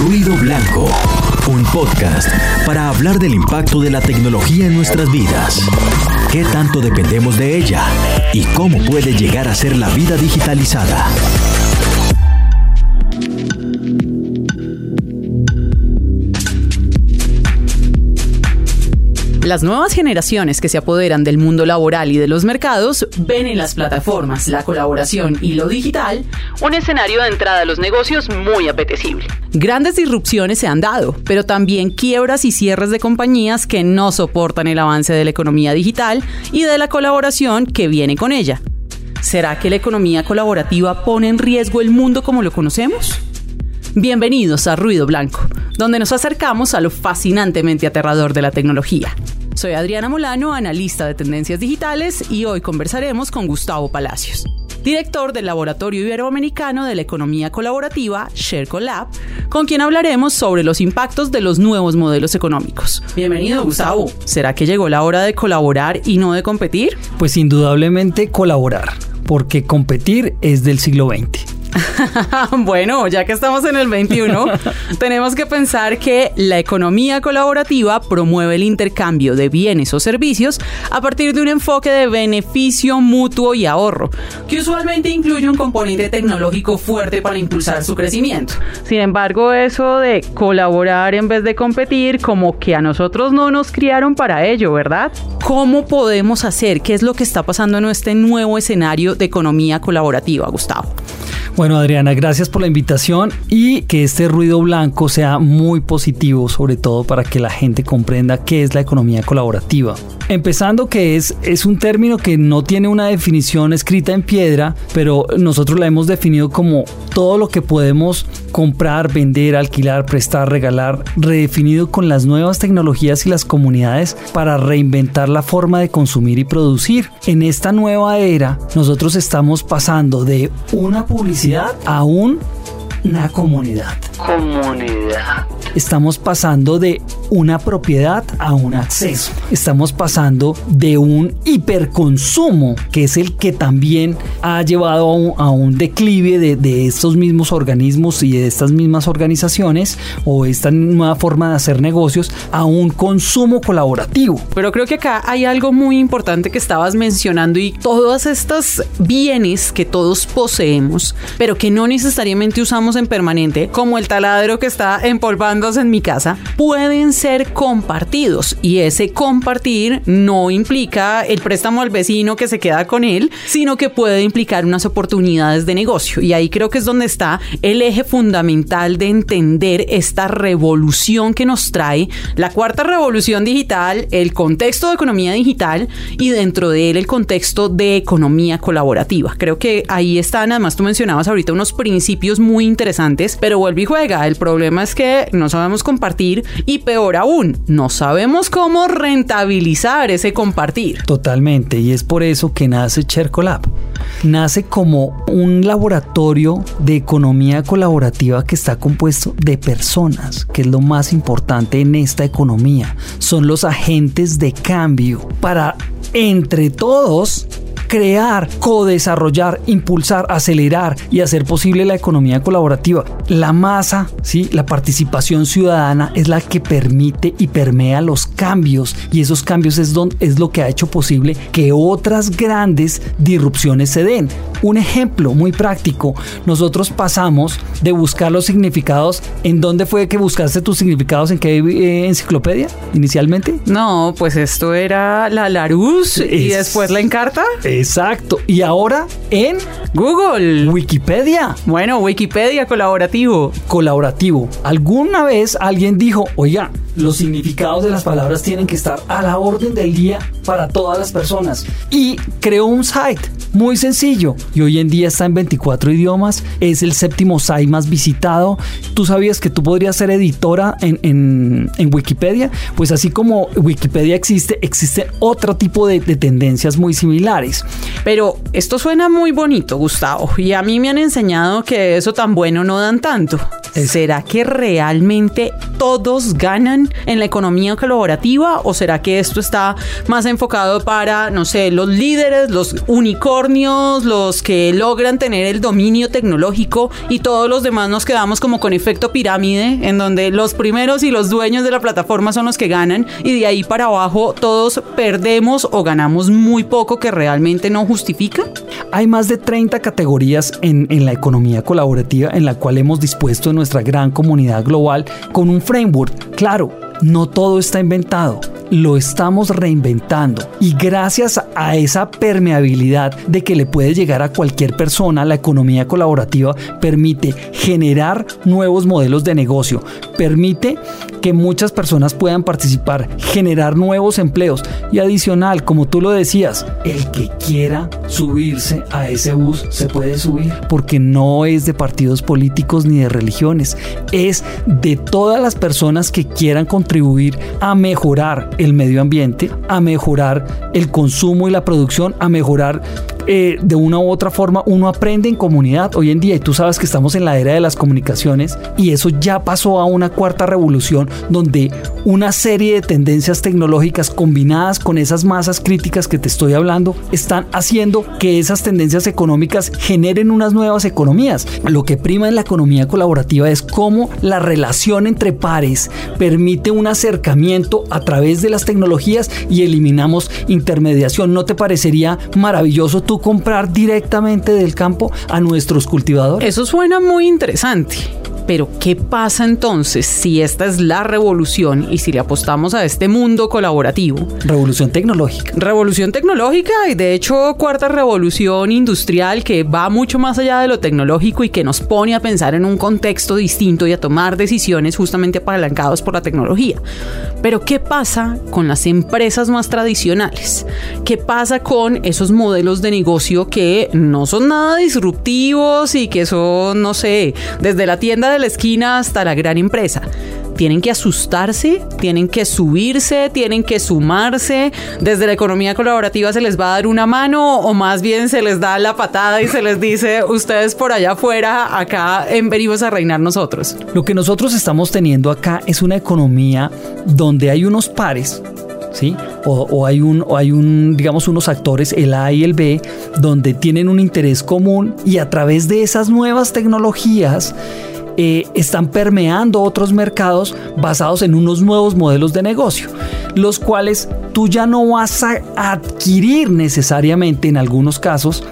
Ruido Blanco, un podcast para hablar del impacto de la tecnología en nuestras vidas. ¿Qué tanto dependemos de ella? ¿Y cómo puede llegar a ser la vida digitalizada? Las nuevas generaciones que se apoderan del mundo laboral y de los mercados ven en las plataformas, la colaboración y lo digital un escenario de entrada a los negocios muy apetecible. Grandes disrupciones se han dado, pero también quiebras y cierres de compañías que no soportan el avance de la economía digital y de la colaboración que viene con ella. ¿Será que la economía colaborativa pone en riesgo el mundo como lo conocemos? Bienvenidos a Ruido Blanco, donde nos acercamos a lo fascinantemente aterrador de la tecnología. Soy Adriana Molano, analista de tendencias digitales, y hoy conversaremos con Gustavo Palacios, director del Laboratorio Iberoamericano de la Economía Colaborativa, ShareCollab, con quien hablaremos sobre los impactos de los nuevos modelos económicos. Bienvenido, Gustavo. ¿Será que llegó la hora de colaborar y no de competir? Pues indudablemente colaborar, porque competir es del siglo XX. bueno, ya que estamos en el 21, tenemos que pensar que la economía colaborativa promueve el intercambio de bienes o servicios a partir de un enfoque de beneficio mutuo y ahorro, que usualmente incluye un componente tecnológico fuerte para impulsar su crecimiento. Sin embargo, eso de colaborar en vez de competir, como que a nosotros no nos criaron para ello, ¿verdad? ¿Cómo podemos hacer? ¿Qué es lo que está pasando en este nuevo escenario de economía colaborativa, Gustavo? Bueno, Adriana, gracias por la invitación y que este ruido blanco sea muy positivo, sobre todo para que la gente comprenda qué es la economía colaborativa. Empezando que es, es un término que no tiene una definición escrita en piedra, pero nosotros la hemos definido como todo lo que podemos comprar, vender, alquilar, prestar, regalar, redefinido con las nuevas tecnologías y las comunidades para reinventar la forma de consumir y producir. En esta nueva era, nosotros estamos pasando de una publicidad a un una comunidad. Comunidad. Estamos pasando de una propiedad a un acceso. Estamos pasando de un hiperconsumo, que es el que también ha llevado a un, declive de, de, estos mismos organismos y de estas mismas organizaciones o esta nueva forma de hacer negocios, a un consumo colaborativo. Pero creo que acá hay algo muy importante que estabas mencionando y todos estos bienes que todos poseemos, pero que no necesariamente usamos en permanente, como el taladro que está empolvándose en mi casa, pueden ser compartidos y ese compartir no implica el préstamo al vecino que se queda con él, sino que puede implicar unas oportunidades de negocio. Y ahí creo que es donde está el eje fundamental de entender esta revolución que nos trae la cuarta revolución digital, el contexto de economía digital y dentro de él el contexto de economía colaborativa. Creo que ahí están, además tú mencionabas ahorita unos principios muy interesantes, pero vuelve y juega. El problema es que no sabemos compartir y peor aún, no sabemos cómo rentabilizar ese compartir. Totalmente, y es por eso que nace Chercolab. Nace como un laboratorio de economía colaborativa que está compuesto de personas, que es lo más importante en esta economía. Son los agentes de cambio para entre todos crear, co-desarrollar, impulsar, acelerar y hacer posible la economía colaborativa. La masa, ¿sí? la participación ciudadana es la que permite y permea los cambios y esos cambios es, don, es lo que ha hecho posible que otras grandes disrupciones se den. Un ejemplo muy práctico, nosotros pasamos de buscar los significados, ¿en dónde fue que buscaste tus significados? ¿En qué eh, enciclopedia inicialmente? No, pues esto era la Larus y después la Encarta. Exacto. Y ahora en Google. Wikipedia. Bueno, Wikipedia colaborativo. Colaborativo. ¿Alguna vez alguien dijo, oiga, los significados de las palabras tienen que estar a la orden del día para todas las personas? Y creó un site muy sencillo y hoy en día está en 24 idiomas, es el séptimo site más visitado. ¿Tú sabías que tú podrías ser editora en, en, en Wikipedia? Pues así como Wikipedia existe, existe otro tipo de, de tendencias muy similares. Pero esto suena muy bonito, Gustavo, y a mí me han enseñado que eso tan bueno no dan tanto. ¿Será que realmente todos ganan en la economía colaborativa o será que esto está más enfocado para, no sé, los líderes, los unicornios, los que logran tener el dominio tecnológico y todos los demás nos quedamos como con efecto pirámide, en donde los primeros y los dueños de la plataforma son los que ganan y de ahí para abajo todos perdemos o ganamos muy poco que realmente no justifica? Hay más de 30 categorías en, en la economía colaborativa en la cual hemos dispuesto nuestra gran comunidad global con un framework claro no todo está inventado, lo estamos reinventando. Y gracias a esa permeabilidad de que le puede llegar a cualquier persona, la economía colaborativa permite generar nuevos modelos de negocio, permite que muchas personas puedan participar, generar nuevos empleos. Y adicional, como tú lo decías, el que quiera subirse a ese bus se puede subir porque no es de partidos políticos ni de religiones, es de todas las personas que quieran contribuir a mejorar el medio ambiente, a mejorar el consumo y la producción, a mejorar eh, de una u otra forma uno aprende en comunidad hoy en día y tú sabes que estamos en la era de las comunicaciones y eso ya pasó a una cuarta revolución donde una serie de tendencias tecnológicas combinadas con esas masas críticas que te estoy hablando están haciendo que esas tendencias económicas generen unas nuevas economías. Lo que prima en la economía colaborativa es cómo la relación entre pares permite un acercamiento a través de las tecnologías y eliminamos intermediación. ¿No te parecería maravilloso tú comprar directamente del campo a nuestros cultivadores? Eso suena muy interesante. Pero ¿qué pasa entonces si esta es la revolución y si le apostamos a este mundo colaborativo? Revolución tecnológica. Revolución tecnológica y de hecho cuarta revolución industrial que va mucho más allá de lo tecnológico y que nos pone a pensar en un contexto distinto y a tomar decisiones justamente apalancados por la tecnología. Pero ¿qué pasa con las empresas más tradicionales? ¿Qué pasa con esos modelos de negocio que no son nada disruptivos y que son, no sé, desde la tienda de la esquina hasta la gran empresa. Tienen que asustarse, tienen que subirse, tienen que sumarse. Desde la economía colaborativa se les va a dar una mano o más bien se les da la patada y se les dice, ustedes por allá afuera, acá venimos a reinar nosotros. Lo que nosotros estamos teniendo acá es una economía donde hay unos pares ¿Sí? O, hay un, o hay un, digamos, unos actores, el A y el B, donde tienen un interés común y a través de esas nuevas tecnologías eh, están permeando otros mercados basados en unos nuevos modelos de negocio, los cuales tú ya no vas a adquirir necesariamente en algunos casos,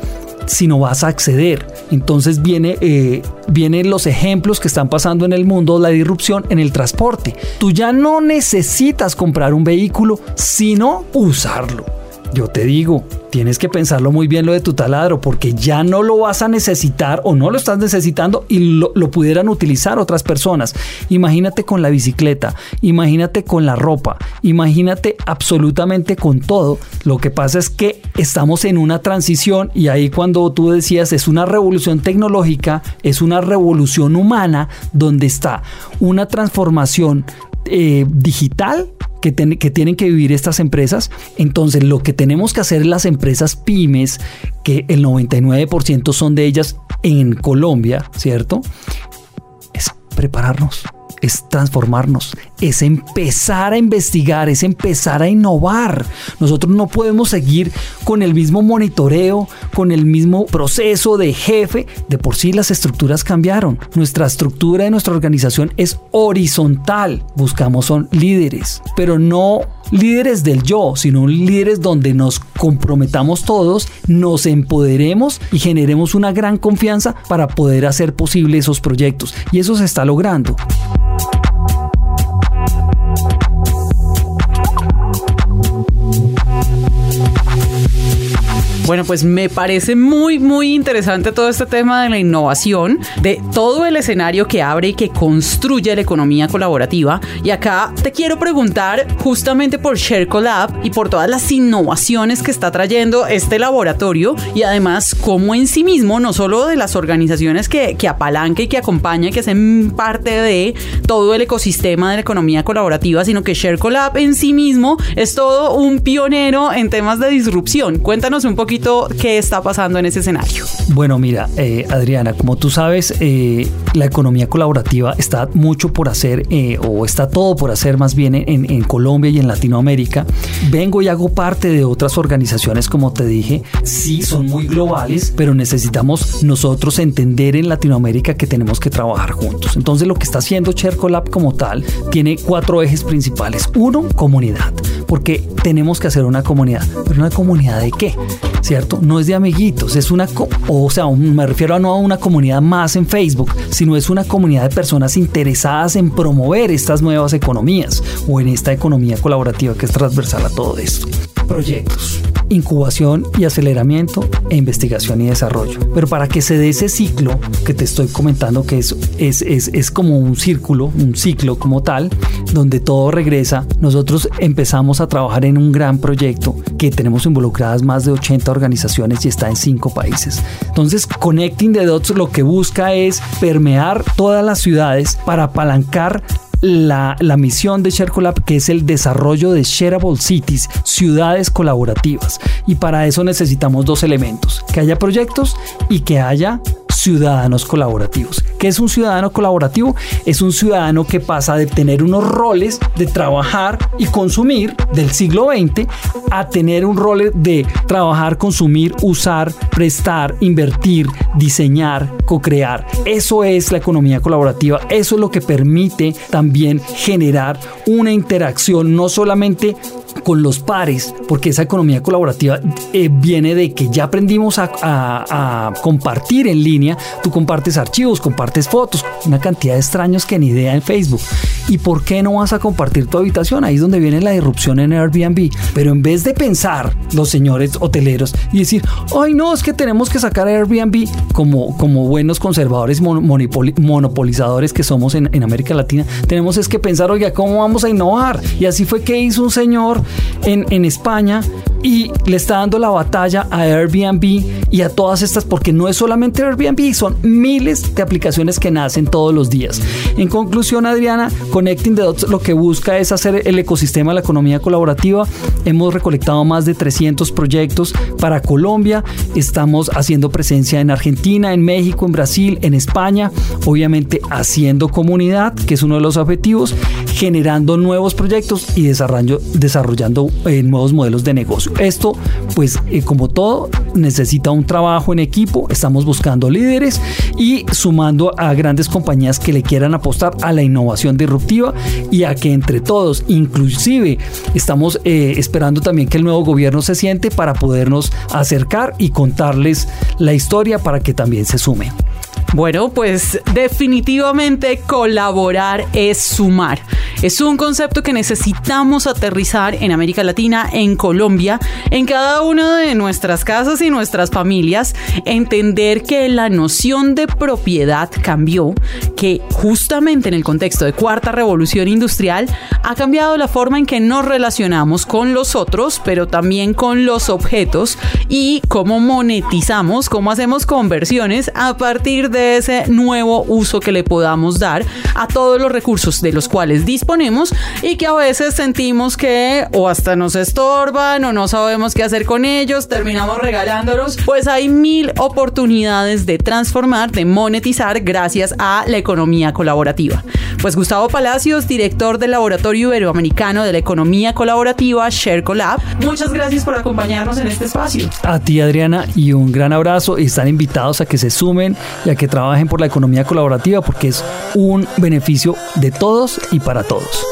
sino vas a acceder. Entonces viene, eh, vienen los ejemplos que están pasando en el mundo, la disrupción en el transporte. Tú ya no necesitas comprar un vehículo, sino usarlo. Yo te digo, tienes que pensarlo muy bien lo de tu taladro porque ya no lo vas a necesitar o no lo estás necesitando y lo, pudieran utilizar otras personas. Imagínate con la bicicleta, imagínate con la ropa, imagínate absolutamente con todo. Lo que pasa es que estamos en una transición y ahí cuando tú decías es una revolución tecnológica, es una revolución humana donde está una transformación eh, digital que, tienen que vivir estas empresas. Entonces, lo que tenemos que hacer las empresas pymes, que el 99% son de ellas en Colombia, ¿cierto? Es prepararnos es transformarnos, es empezar a investigar, es empezar a innovar. Nosotros no podemos seguir con el mismo monitoreo, con el mismo proceso de jefe. De por sí las estructuras cambiaron. Nuestra estructura de nuestra organización es horizontal. Buscamos son líderes, pero no líderes del yo, sino líderes donde nos comprometamos todos, nos empoderemos y generemos una gran confianza para poder hacer posible esos proyectos. Y eso se está logrando. Bueno, pues me parece muy, muy interesante todo este tema de la innovación, de todo el escenario que abre y que construye la economía colaborativa. Y acá te quiero preguntar justamente por ShareCollab y por todas las innovaciones que está trayendo este laboratorio y además cómo en sí mismo, no solo de las organizaciones que, que apalanca y que acompaña, que hacen parte de todo el ecosistema de la economía colaborativa, sino que ShareCollab en sí mismo es todo un pionero en temas de disrupción. Cuéntanos un poquito qué está pasando en ese escenario. Bueno, mira, eh, Adriana, como tú sabes, eh, la economía colaborativa está mucho por hacer, eh, o está todo por hacer más bien en, en, Colombia y en Latinoamérica. Vengo y hago parte de otras organizaciones, como te dije, sí son muy globales, pero necesitamos nosotros entender en Latinoamérica que tenemos que trabajar juntos. Entonces, lo que está haciendo Chercolab como tal tiene cuatro ejes principales. Uno, comunidad, porque tenemos que hacer una comunidad. ¿Pero una comunidad de qué? ¿Cierto? No es de amiguitos, es una, o sea, me refiero a no a una comunidad más en Facebook, sino es una comunidad de personas interesadas en promover estas nuevas economías o en esta economía colaborativa que es transversal a todo esto. Proyectos incubación y aceleramiento e investigación y desarrollo. Pero para que se dé ese ciclo que te estoy comentando, que es, es, es, es como un círculo, un ciclo como tal, donde todo regresa, nosotros empezamos a trabajar en un gran proyecto que tenemos involucradas más de 80 organizaciones y está en 5 países. Entonces, Connecting the Dots lo que busca es permear todas las ciudades para apalancar la, misión de ShareCollab, que es el desarrollo de shareable cities, ciudades colaborativas. Y para eso necesitamos dos elementos, que haya proyectos y que haya ciudadanos colaborativos. ¿Qué es un ciudadano colaborativo? Es un ciudadano que pasa de tener unos roles de trabajar y consumir del siglo XX a tener un rol de trabajar, consumir, usar, prestar, invertir, diseñar, co-crear. Eso es la economía colaborativa. Eso es lo que permite también generar una interacción no solamente con los pares, porque esa economía colaborativa eh, viene de que ya aprendimos a, a, compartir en línea. Tú compartes archivos, compartes fotos, una cantidad de extraños que ni idea en Facebook. ¿Y por qué no vas a compartir tu habitación? Ahí es donde viene la irrupción en Airbnb. Pero en vez de pensar los señores hoteleros y decir, ay no, es que tenemos que sacar Airbnb como, como buenos conservadores monopolizadores que somos en, en América Latina, tenemos es que pensar, oiga, ¿cómo vamos a innovar? Y así fue que hizo un señor en, España y le está dando la batalla a Airbnb y a todas estas, porque no es solamente Airbnb, son miles de aplicaciones que nacen todos los días. En conclusión, Adriana, Connecting the Dots lo que busca es hacer el ecosistema de la economía colaborativa. Hemos recolectado más de 300 proyectos para Colombia, estamos haciendo presencia en Argentina, en México, en Brasil, en España, obviamente haciendo comunidad, que es uno de los objetivos, generando nuevos proyectos y desarrollando, desarrollando eh, nuevos modelos de negocio. Esto, pues eh, como todo, necesita un trabajo en equipo, estamos buscando líderes y sumando a grandes compañías que le quieran apostar a la innovación disruptiva y a que entre todos, inclusive estamos eh, esperando también que el nuevo gobierno se siente para podernos acercar y contarles la historia para que también se sume. Bueno, pues definitivamente colaborar es sumar. Es un concepto que necesitamos aterrizar en América Latina, en Colombia, en cada una de nuestras casas y nuestras familias, entender que la noción de propiedad cambió, que justamente en el contexto de cuarta revolución industrial ha cambiado la forma en que nos relacionamos con los otros, pero también con los objetos y cómo monetizamos, cómo hacemos conversiones a partir de ese nuevo uso que le podamos dar a todos los recursos de los cuales disponemos y que a veces sentimos que o hasta nos estorban o no sabemos qué hacer con ellos, terminamos regalándolos, pues hay mil oportunidades de transformar, de monetizar gracias a la economía colaborativa. Pues Gustavo Palacios, director del Laboratorio Iberoamericano de la Economía Colaborativa ShareCollab, muchas gracias por acompañarnos en este espacio. A ti Adriana y un gran abrazo están invitados a que se sumen y a que trabajen por la economía colaborativa porque es un beneficio de todos y para todos.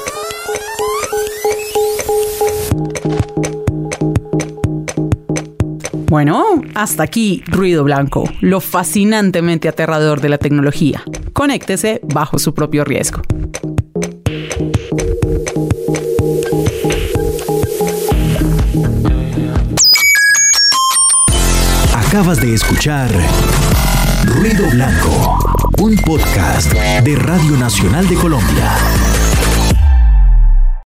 Bueno, hasta aquí Ruido Blanco, lo fascinantemente aterrador de la tecnología. Conéctese bajo su propio riesgo. Acabas de escuchar Ruido Blanco, un podcast de Radio Nacional de Colombia.